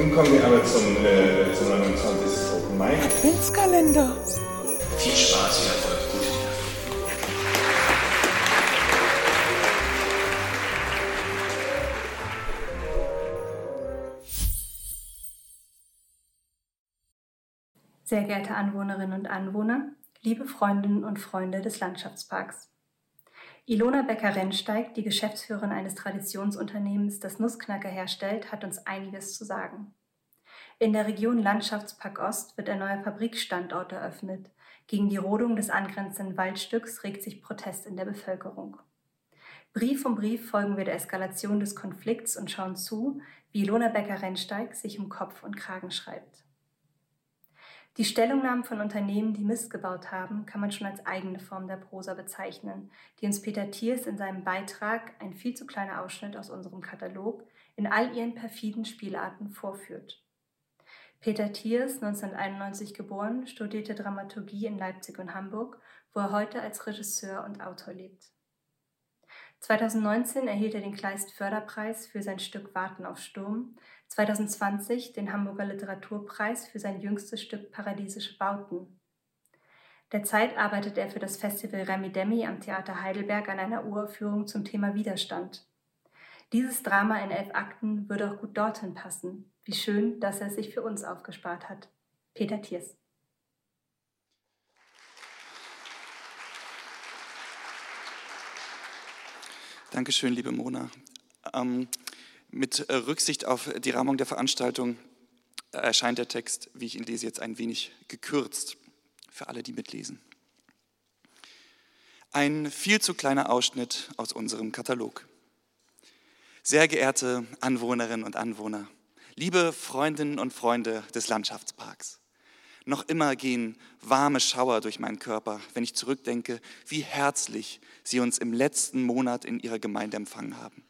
Nun kommen wir aber zum, äh, zum 29. Open Mic. Adventskalender. Viel Spaß, viel Erfolg, gute. Sehr geehrte Anwohnerinnen und Anwohner, liebe Freundinnen und Freunde des Landschaftsparks. Ilona Becker-Rennsteig, die Geschäftsführerin eines Traditionsunternehmens, das Nussknacker herstellt, hat uns einiges zu sagen. In der Region Landschaftspark Ost wird ein neuer Fabrikstandort eröffnet. Gegen die Rodung des angrenzenden Waldstücks regt sich Protest in der Bevölkerung. Brief um Brief folgen wir der Eskalation des Konflikts und schauen zu, wie Ilona Becker-Rennsteig sich um Kopf und Kragen schreibt. Die Stellungnahmen von Unternehmen, die Mist gebaut haben, kann man schon als eigene Form der Prosa bezeichnen, die uns Peter Thiers in seinem Beitrag, ein viel zu kleiner Ausschnitt aus unserem Katalog, in all ihren perfiden Spielarten vorführt. Peter Thiers, 1991 geboren, studierte Dramaturgie in Leipzig und Hamburg, wo er heute als Regisseur und Autor lebt. 2019 erhielt er den Kleist Förderpreis für sein Stück Warten auf Sturm, 2020 den Hamburger Literaturpreis für sein jüngstes Stück Paradiesische Bauten. Derzeit arbeitet er für das Festival Remi Demi am Theater Heidelberg an einer Uraufführung zum Thema Widerstand. Dieses Drama in elf Akten würde auch gut dorthin passen. Wie schön, dass er es sich für uns aufgespart hat. Peter Thiers. Dankeschön, liebe Mona. Ähm, mit äh, Rücksicht auf die Rahmung der Veranstaltung äh, erscheint der Text, wie ich ihn lese, jetzt ein wenig gekürzt für alle, die mitlesen. Ein viel zu kleiner Ausschnitt aus unserem Katalog. Sehr geehrte Anwohnerinnen und Anwohner, liebe Freundinnen und Freunde des Landschaftsparks. Noch immer gehen warme Schauer durch meinen Körper, wenn ich zurückdenke, wie herzlich Sie uns im letzten Monat in Ihrer Gemeinde empfangen haben.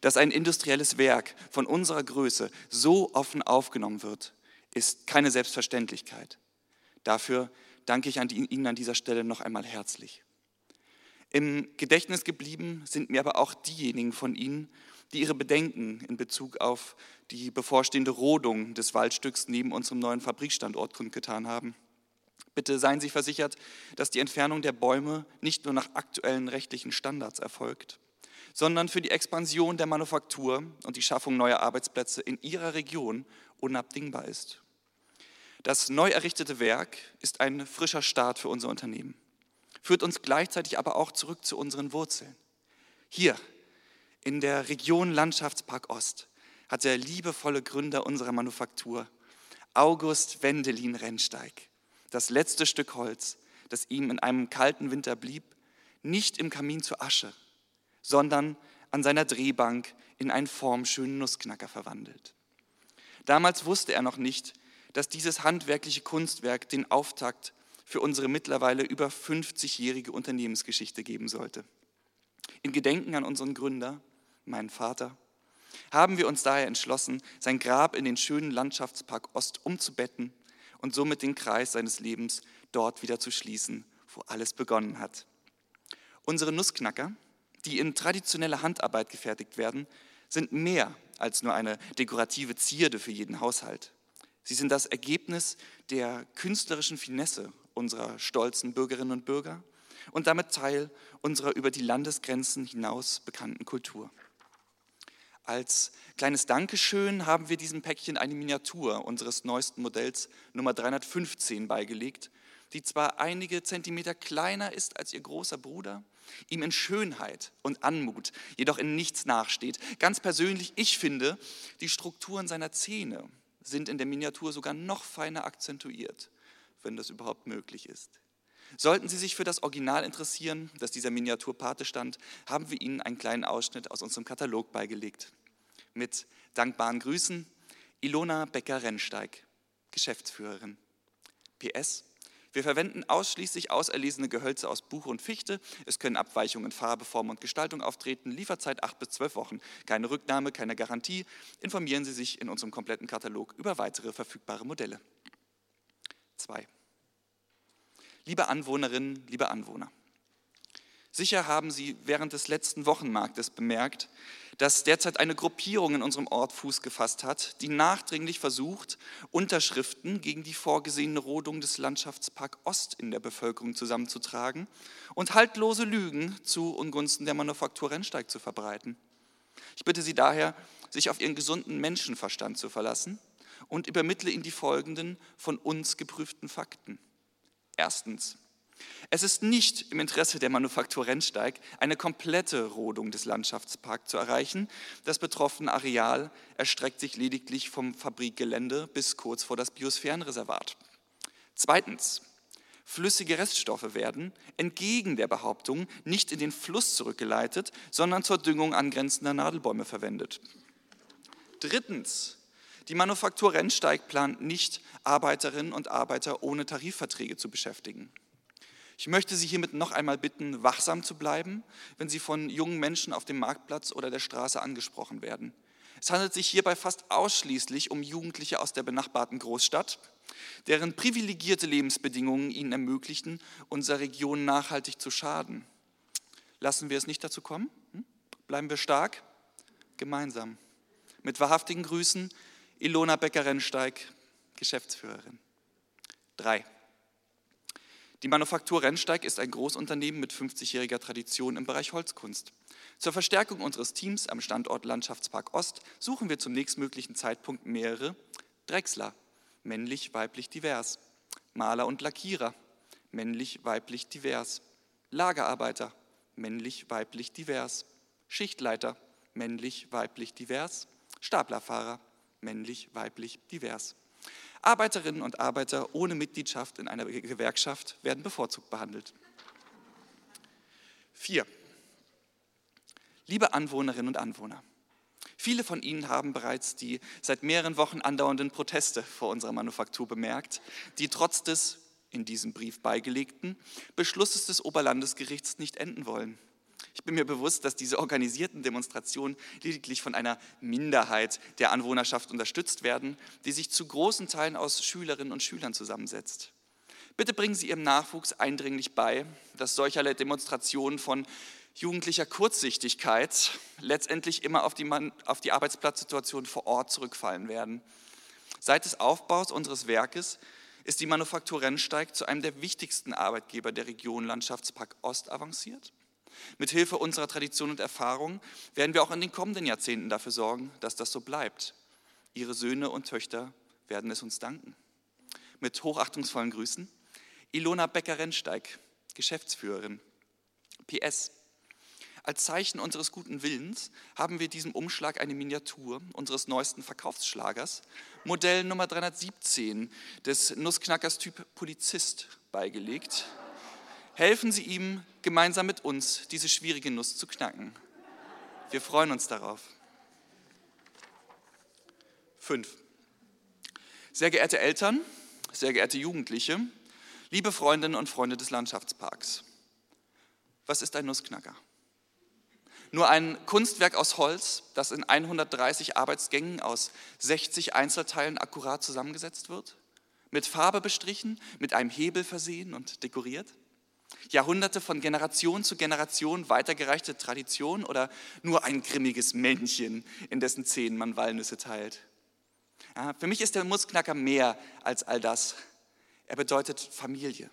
Dass ein industrielles Werk von unserer Größe so offen aufgenommen wird, ist keine Selbstverständlichkeit. Dafür danke ich an die, Ihnen an dieser Stelle noch einmal herzlich. Im Gedächtnis geblieben sind mir aber auch diejenigen von Ihnen, die ihre Bedenken in Bezug auf die bevorstehende Rodung des Waldstücks neben unserem neuen Fabrikstandort kundgetan haben. Bitte seien Sie versichert, dass die Entfernung der Bäume nicht nur nach aktuellen rechtlichen Standards erfolgt, sondern für die Expansion der Manufaktur und die Schaffung neuer Arbeitsplätze in Ihrer Region unabdingbar ist. Das neu errichtete Werk ist ein frischer Start für unser Unternehmen, führt uns gleichzeitig aber auch zurück zu unseren Wurzeln. Hier in der Region Landschaftspark Ost hat der liebevolle Gründer unserer Manufaktur, August Wendelin Rennsteig, das letzte Stück Holz, das ihm in einem kalten Winter blieb, nicht im Kamin zur Asche, sondern an seiner Drehbank in einen formschönen Nussknacker verwandelt. Damals wusste er noch nicht, dass dieses handwerkliche Kunstwerk den Auftakt für unsere mittlerweile über 50-jährige Unternehmensgeschichte geben sollte. In Gedenken an unseren Gründer, meinen Vater, haben wir uns daher entschlossen, sein Grab in den schönen Landschaftspark Ost umzubetten und somit den Kreis seines Lebens dort wieder zu schließen, wo alles begonnen hat. Unsere Nussknacker, die in traditioneller Handarbeit gefertigt werden, sind mehr als nur eine dekorative Zierde für jeden Haushalt. Sie sind das Ergebnis der künstlerischen Finesse unserer stolzen Bürgerinnen und Bürger und damit Teil unserer über die Landesgrenzen hinaus bekannten Kultur. Als kleines Dankeschön haben wir diesem Päckchen eine Miniatur unseres neuesten Modells Nummer 315 beigelegt, die zwar einige Zentimeter kleiner ist als ihr großer Bruder, ihm in Schönheit und Anmut jedoch in nichts nachsteht. Ganz persönlich, ich finde, die Strukturen seiner Zähne sind in der Miniatur sogar noch feiner akzentuiert, wenn das überhaupt möglich ist. Sollten Sie sich für das Original interessieren, das dieser Miniatur Pate stand, haben wir Ihnen einen kleinen Ausschnitt aus unserem Katalog beigelegt. Mit dankbaren Grüßen, Ilona Becker-Rennsteig, Geschäftsführerin. PS, wir verwenden ausschließlich auserlesene Gehölze aus Buche und Fichte. Es können Abweichungen in Farbe, Form und Gestaltung auftreten. Lieferzeit 8 bis 12 Wochen. Keine Rücknahme, keine Garantie. Informieren Sie sich in unserem kompletten Katalog über weitere verfügbare Modelle. 2. Liebe Anwohnerinnen, liebe Anwohner, Sicher haben Sie während des letzten Wochenmarktes bemerkt, dass derzeit eine Gruppierung in unserem Ort Fuß gefasst hat, die nachdringlich versucht, Unterschriften gegen die vorgesehene Rodung des Landschaftspark Ost in der Bevölkerung zusammenzutragen und haltlose Lügen zu Ungunsten der Manufaktur Rennsteig zu verbreiten. Ich bitte Sie daher, sich auf Ihren gesunden Menschenverstand zu verlassen und übermittle Ihnen die folgenden von uns geprüften Fakten. Erstens. Es ist nicht im Interesse der Manufaktur Rennsteig, eine komplette Rodung des Landschaftsparks zu erreichen. Das betroffene Areal erstreckt sich lediglich vom Fabrikgelände bis kurz vor das Biosphärenreservat. Zweitens. Flüssige Reststoffe werden, entgegen der Behauptung, nicht in den Fluss zurückgeleitet, sondern zur Düngung angrenzender Nadelbäume verwendet. Drittens. Die Manufaktur Rennsteig plant nicht, Arbeiterinnen und Arbeiter ohne Tarifverträge zu beschäftigen. Ich möchte Sie hiermit noch einmal bitten, wachsam zu bleiben, wenn Sie von jungen Menschen auf dem Marktplatz oder der Straße angesprochen werden. Es handelt sich hierbei fast ausschließlich um Jugendliche aus der benachbarten Großstadt, deren privilegierte Lebensbedingungen ihnen ermöglichen, unserer Region nachhaltig zu schaden. Lassen wir es nicht dazu kommen? Hm? Bleiben wir stark? Gemeinsam. Mit wahrhaftigen Grüßen, Ilona Becker-Rennsteig, Geschäftsführerin. Drei. Die Manufaktur Rennsteig ist ein Großunternehmen mit 50-jähriger Tradition im Bereich Holzkunst. Zur Verstärkung unseres Teams am Standort Landschaftspark Ost suchen wir zum nächstmöglichen Zeitpunkt mehrere Drechsler, männlich, weiblich, divers, Maler und Lackierer, männlich, weiblich, divers, Lagerarbeiter, männlich, weiblich, divers, Schichtleiter, männlich, weiblich, divers, Staplerfahrer, männlich, weiblich, divers. Arbeiterinnen und Arbeiter ohne Mitgliedschaft in einer Gewerkschaft werden bevorzugt behandelt. Vier. Liebe Anwohnerinnen und Anwohner, viele von Ihnen haben bereits die seit mehreren Wochen andauernden Proteste vor unserer Manufaktur bemerkt, die trotz des in diesem Brief beigelegten Beschlusses des Oberlandesgerichts nicht enden wollen. Ich bin mir bewusst, dass diese organisierten Demonstrationen lediglich von einer Minderheit der Anwohnerschaft unterstützt werden, die sich zu großen Teilen aus Schülerinnen und Schülern zusammensetzt. Bitte bringen Sie Ihrem Nachwuchs eindringlich bei, dass solcherlei Demonstrationen von jugendlicher Kurzsichtigkeit letztendlich immer auf die, auf die Arbeitsplatzsituation vor Ort zurückfallen werden. Seit des Aufbaus unseres Werkes ist die Manufaktur Rennsteig zu einem der wichtigsten Arbeitgeber der Region Landschaftspark Ost avanciert. Mithilfe unserer Tradition und Erfahrung werden wir auch in den kommenden Jahrzehnten dafür sorgen, dass das so bleibt. Ihre Söhne und Töchter werden es uns danken. Mit hochachtungsvollen Grüßen, Ilona Becker-Rennsteig, Geschäftsführerin. PS. Als Zeichen unseres guten Willens haben wir diesem Umschlag eine Miniatur unseres neuesten Verkaufsschlagers, Modell Nummer 317 des Nussknackers Typ Polizist, beigelegt. Helfen Sie ihm gemeinsam mit uns, diese schwierige Nuss zu knacken. Wir freuen uns darauf. Fünf. Sehr geehrte Eltern, sehr geehrte Jugendliche, liebe Freundinnen und Freunde des Landschaftsparks. Was ist ein Nussknacker? Nur ein Kunstwerk aus Holz, das in 130 Arbeitsgängen aus 60 Einzelteilen akkurat zusammengesetzt wird, mit Farbe bestrichen, mit einem Hebel versehen und dekoriert? Jahrhunderte von Generation zu Generation weitergereichte Tradition oder nur ein grimmiges Männchen, in dessen Zähnen man Walnüsse teilt? Ja, für mich ist der Mussknacker mehr als all das. Er bedeutet Familie.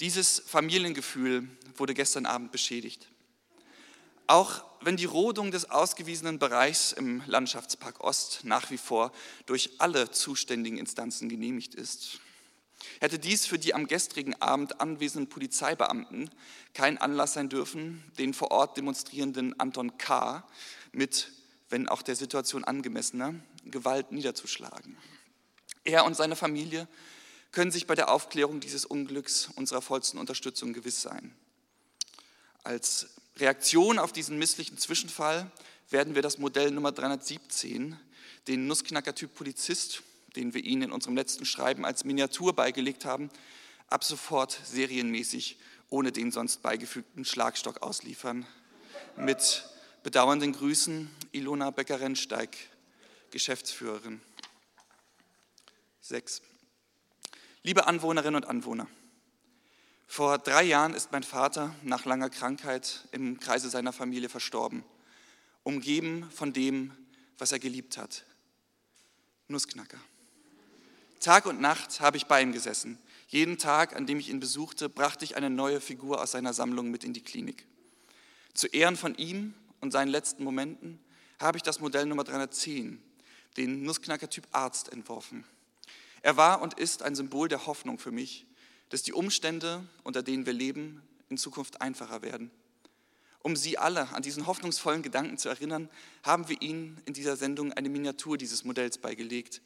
Dieses Familiengefühl wurde gestern Abend beschädigt. Auch wenn die Rodung des ausgewiesenen Bereichs im Landschaftspark Ost nach wie vor durch alle zuständigen Instanzen genehmigt ist, hätte dies für die am gestrigen Abend anwesenden Polizeibeamten kein Anlass sein dürfen, den vor Ort demonstrierenden Anton K. mit, wenn auch der Situation angemessener, Gewalt niederzuschlagen. Er und seine Familie können sich bei der Aufklärung dieses Unglücks unserer vollsten Unterstützung gewiss sein. Als Reaktion auf diesen misslichen Zwischenfall werden wir das Modell Nummer 317, den Nussknacker-Typ Polizist, den wir Ihnen in unserem letzten Schreiben als Miniatur beigelegt haben, ab sofort serienmäßig ohne den sonst beigefügten Schlagstock ausliefern. Mit bedauernden Grüßen, Ilona Becker-Rennsteig, Geschäftsführerin. 6. Liebe Anwohnerinnen und Anwohner, Vor drei Jahren ist mein Vater nach langer Krankheit im Kreise seiner Familie verstorben, umgeben von dem, was er geliebt hat. Nussknacker. Tag und Nacht habe ich bei ihm gesessen. Jeden Tag, an dem ich ihn besuchte, brachte ich eine neue Figur aus seiner Sammlung mit in die Klinik. Zu Ehren von ihm und seinen letzten Momenten habe ich das Modell Nummer 310, den Nussknacker-Typ Arzt, entworfen. Er war und ist ein Symbol der Hoffnung für mich, dass die Umstände, unter denen wir leben, in Zukunft einfacher werden. Um Sie alle an diesen hoffnungsvollen Gedanken zu erinnern, haben wir Ihnen in dieser Sendung eine Miniatur dieses Modells beigelegt,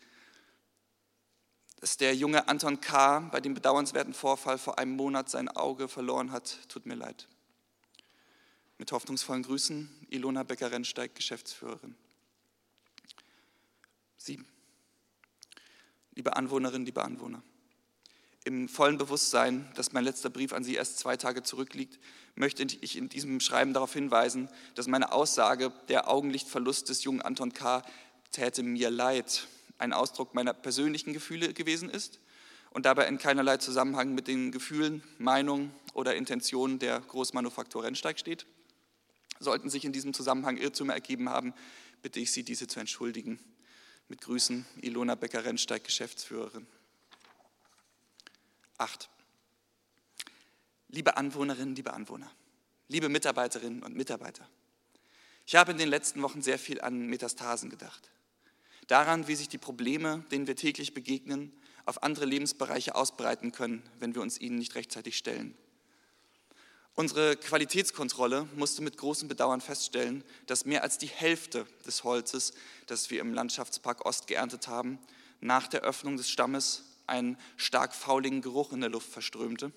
dass der junge Anton K. bei dem bedauernswerten Vorfall vor einem Monat sein Auge verloren hat, tut mir leid. Mit hoffnungsvollen Grüßen, Ilona Becker-Rennsteig, Geschäftsführerin. Sieben. Liebe Anwohnerinnen, liebe Anwohner, im vollen Bewusstsein, dass mein letzter Brief an Sie erst zwei Tage zurückliegt, möchte ich in diesem Schreiben darauf hinweisen, dass meine Aussage, der Augenlichtverlust des jungen Anton K. täte mir leid, ein Ausdruck meiner persönlichen Gefühle gewesen ist und dabei in keinerlei Zusammenhang mit den Gefühlen, Meinungen oder Intentionen der Großmanufaktur Rennsteig steht. Sollten sich in diesem Zusammenhang Irrtümer ergeben haben, bitte ich Sie, diese zu entschuldigen. Mit Grüßen, Ilona Becker-Rennsteig, Geschäftsführerin. 8. Liebe Anwohnerinnen, liebe Anwohner, liebe Mitarbeiterinnen und Mitarbeiter, ich habe in den letzten Wochen sehr viel an Metastasen gedacht daran, wie sich die Probleme, denen wir täglich begegnen, auf andere Lebensbereiche ausbreiten können, wenn wir uns ihnen nicht rechtzeitig stellen. Unsere Qualitätskontrolle musste mit großem Bedauern feststellen, dass mehr als die Hälfte des Holzes, das wir im Landschaftspark Ost geerntet haben, nach der Öffnung des Stammes einen stark fauligen Geruch in der Luft verströmte.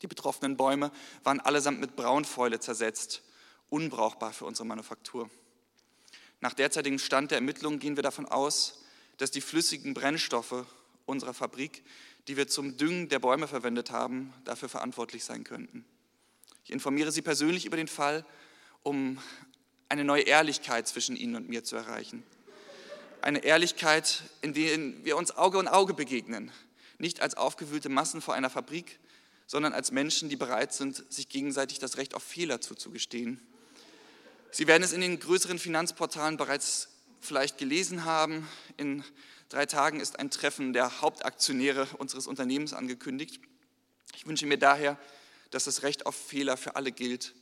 Die betroffenen Bäume waren allesamt mit Braunfäule zersetzt, unbrauchbar für unsere Manufaktur. Nach derzeitigem Stand der Ermittlungen gehen wir davon aus, dass die flüssigen Brennstoffe unserer Fabrik, die wir zum Düngen der Bäume verwendet haben, dafür verantwortlich sein könnten. Ich informiere Sie persönlich über den Fall, um eine neue Ehrlichkeit zwischen Ihnen und mir zu erreichen. Eine Ehrlichkeit, in der wir uns Auge und Auge begegnen, nicht als aufgewühlte Massen vor einer Fabrik, sondern als Menschen, die bereit sind, sich gegenseitig das Recht auf Fehler zuzugestehen Sie werden es in den größeren Finanzportalen bereits vielleicht gelesen haben. In drei Tagen ist ein Treffen der Hauptaktionäre unseres Unternehmens angekündigt. Ich wünsche mir daher, dass das Recht auf Fehler für alle gilt,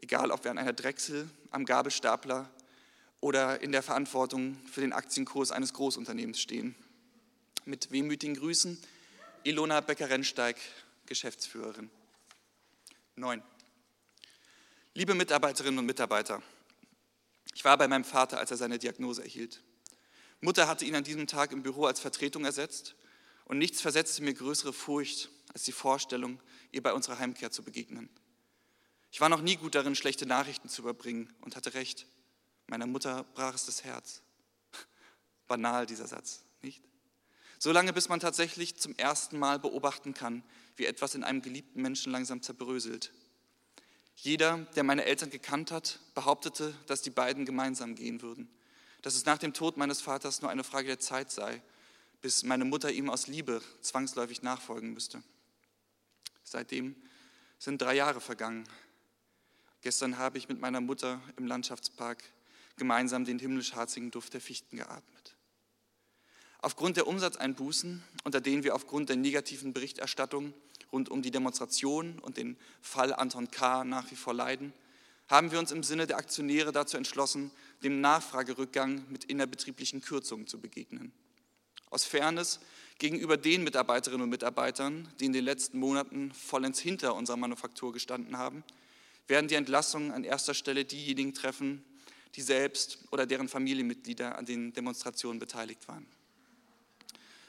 egal ob wir an einer Drechsel, am Gabelstapler oder in der Verantwortung für den Aktienkurs eines Großunternehmens stehen. Mit wehmütigen Grüßen, Ilona Becker-Rennsteig, Geschäftsführerin. 9. Liebe Mitarbeiterinnen und Mitarbeiter, ich war bei meinem Vater, als er seine Diagnose erhielt. Mutter hatte ihn an diesem Tag im Büro als Vertretung ersetzt und nichts versetzte mir größere Furcht als die Vorstellung, ihr bei unserer Heimkehr zu begegnen. Ich war noch nie gut darin, schlechte Nachrichten zu überbringen und hatte recht. Meiner Mutter brach es das Herz. Banal dieser Satz, nicht? Solange bis man tatsächlich zum ersten Mal beobachten kann, wie etwas in einem geliebten Menschen langsam zerbröselt jeder, der meine Eltern gekannt hat, behauptete, dass die beiden gemeinsam gehen würden, dass es nach dem Tod meines Vaters nur eine Frage der Zeit sei, bis meine Mutter ihm aus Liebe zwangsläufig nachfolgen müsste. Seitdem sind drei Jahre vergangen. Gestern habe ich mit meiner Mutter im Landschaftspark gemeinsam den himmlisch-harzigen Duft der Fichten geatmet. Aufgrund der Umsatzeinbußen, unter denen wir aufgrund der negativen Berichterstattung rund um die Demonstration und den Fall Anton K. nach wie vor leiden, haben wir uns im Sinne der Aktionäre dazu entschlossen, dem Nachfragerückgang mit innerbetrieblichen Kürzungen zu begegnen. Aus Fairness gegenüber den Mitarbeiterinnen und Mitarbeitern, die in den letzten Monaten vollends hinter unserer Manufaktur gestanden haben, werden die Entlassungen an erster Stelle diejenigen treffen, die selbst oder deren Familienmitglieder an den Demonstrationen beteiligt waren.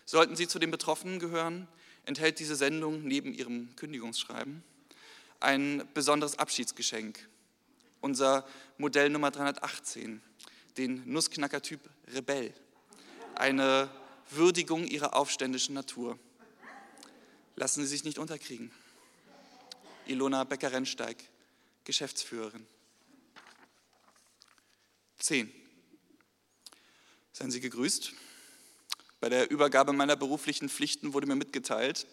Sollten Sie zu den Betroffenen gehören, enthält diese Sendung neben ihrem Kündigungsschreiben ein besonderes Abschiedsgeschenk. Unser Modell Nummer 318, den Nussknacker-Typ Rebell. Eine Würdigung ihrer aufständischen Natur. Lassen Sie sich nicht unterkriegen. Ilona Becker-Rennsteig, Geschäftsführerin. 10. Seien Sie gegrüßt. Bei der Übergabe meiner beruflichen Pflichten wurde mir mitgeteilt,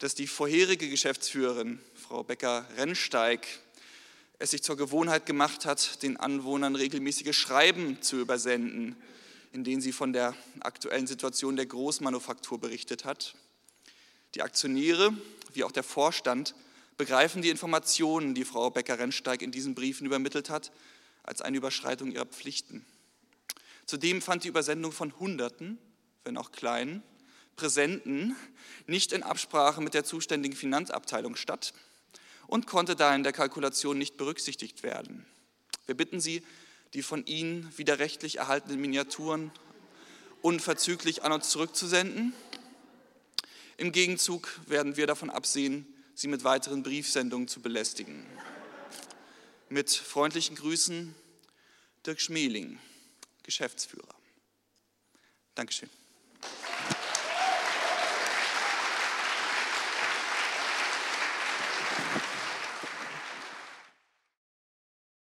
dass die vorherige Geschäftsführerin, Frau Becker-Rennsteig, es sich zur Gewohnheit gemacht hat, den Anwohnern regelmäßige Schreiben zu übersenden, in denen sie von der aktuellen Situation der Großmanufaktur berichtet hat. Die Aktionäre wie auch der Vorstand begreifen die Informationen, die Frau Becker-Rennsteig in diesen Briefen übermittelt hat, als eine Überschreitung ihrer Pflichten. Zudem fand die Übersendung von Hunderten, wenn auch kleinen, Präsenten nicht in Absprache mit der zuständigen Finanzabteilung statt und konnte da in der Kalkulation nicht berücksichtigt werden. Wir bitten Sie, die von Ihnen widerrechtlich erhaltenen Miniaturen unverzüglich an uns zurückzusenden. Im Gegenzug werden wir davon absehen, Sie mit weiteren Briefsendungen zu belästigen. Mit freundlichen Grüßen, Dirk Schmeling, Geschäftsführer. Dankeschön.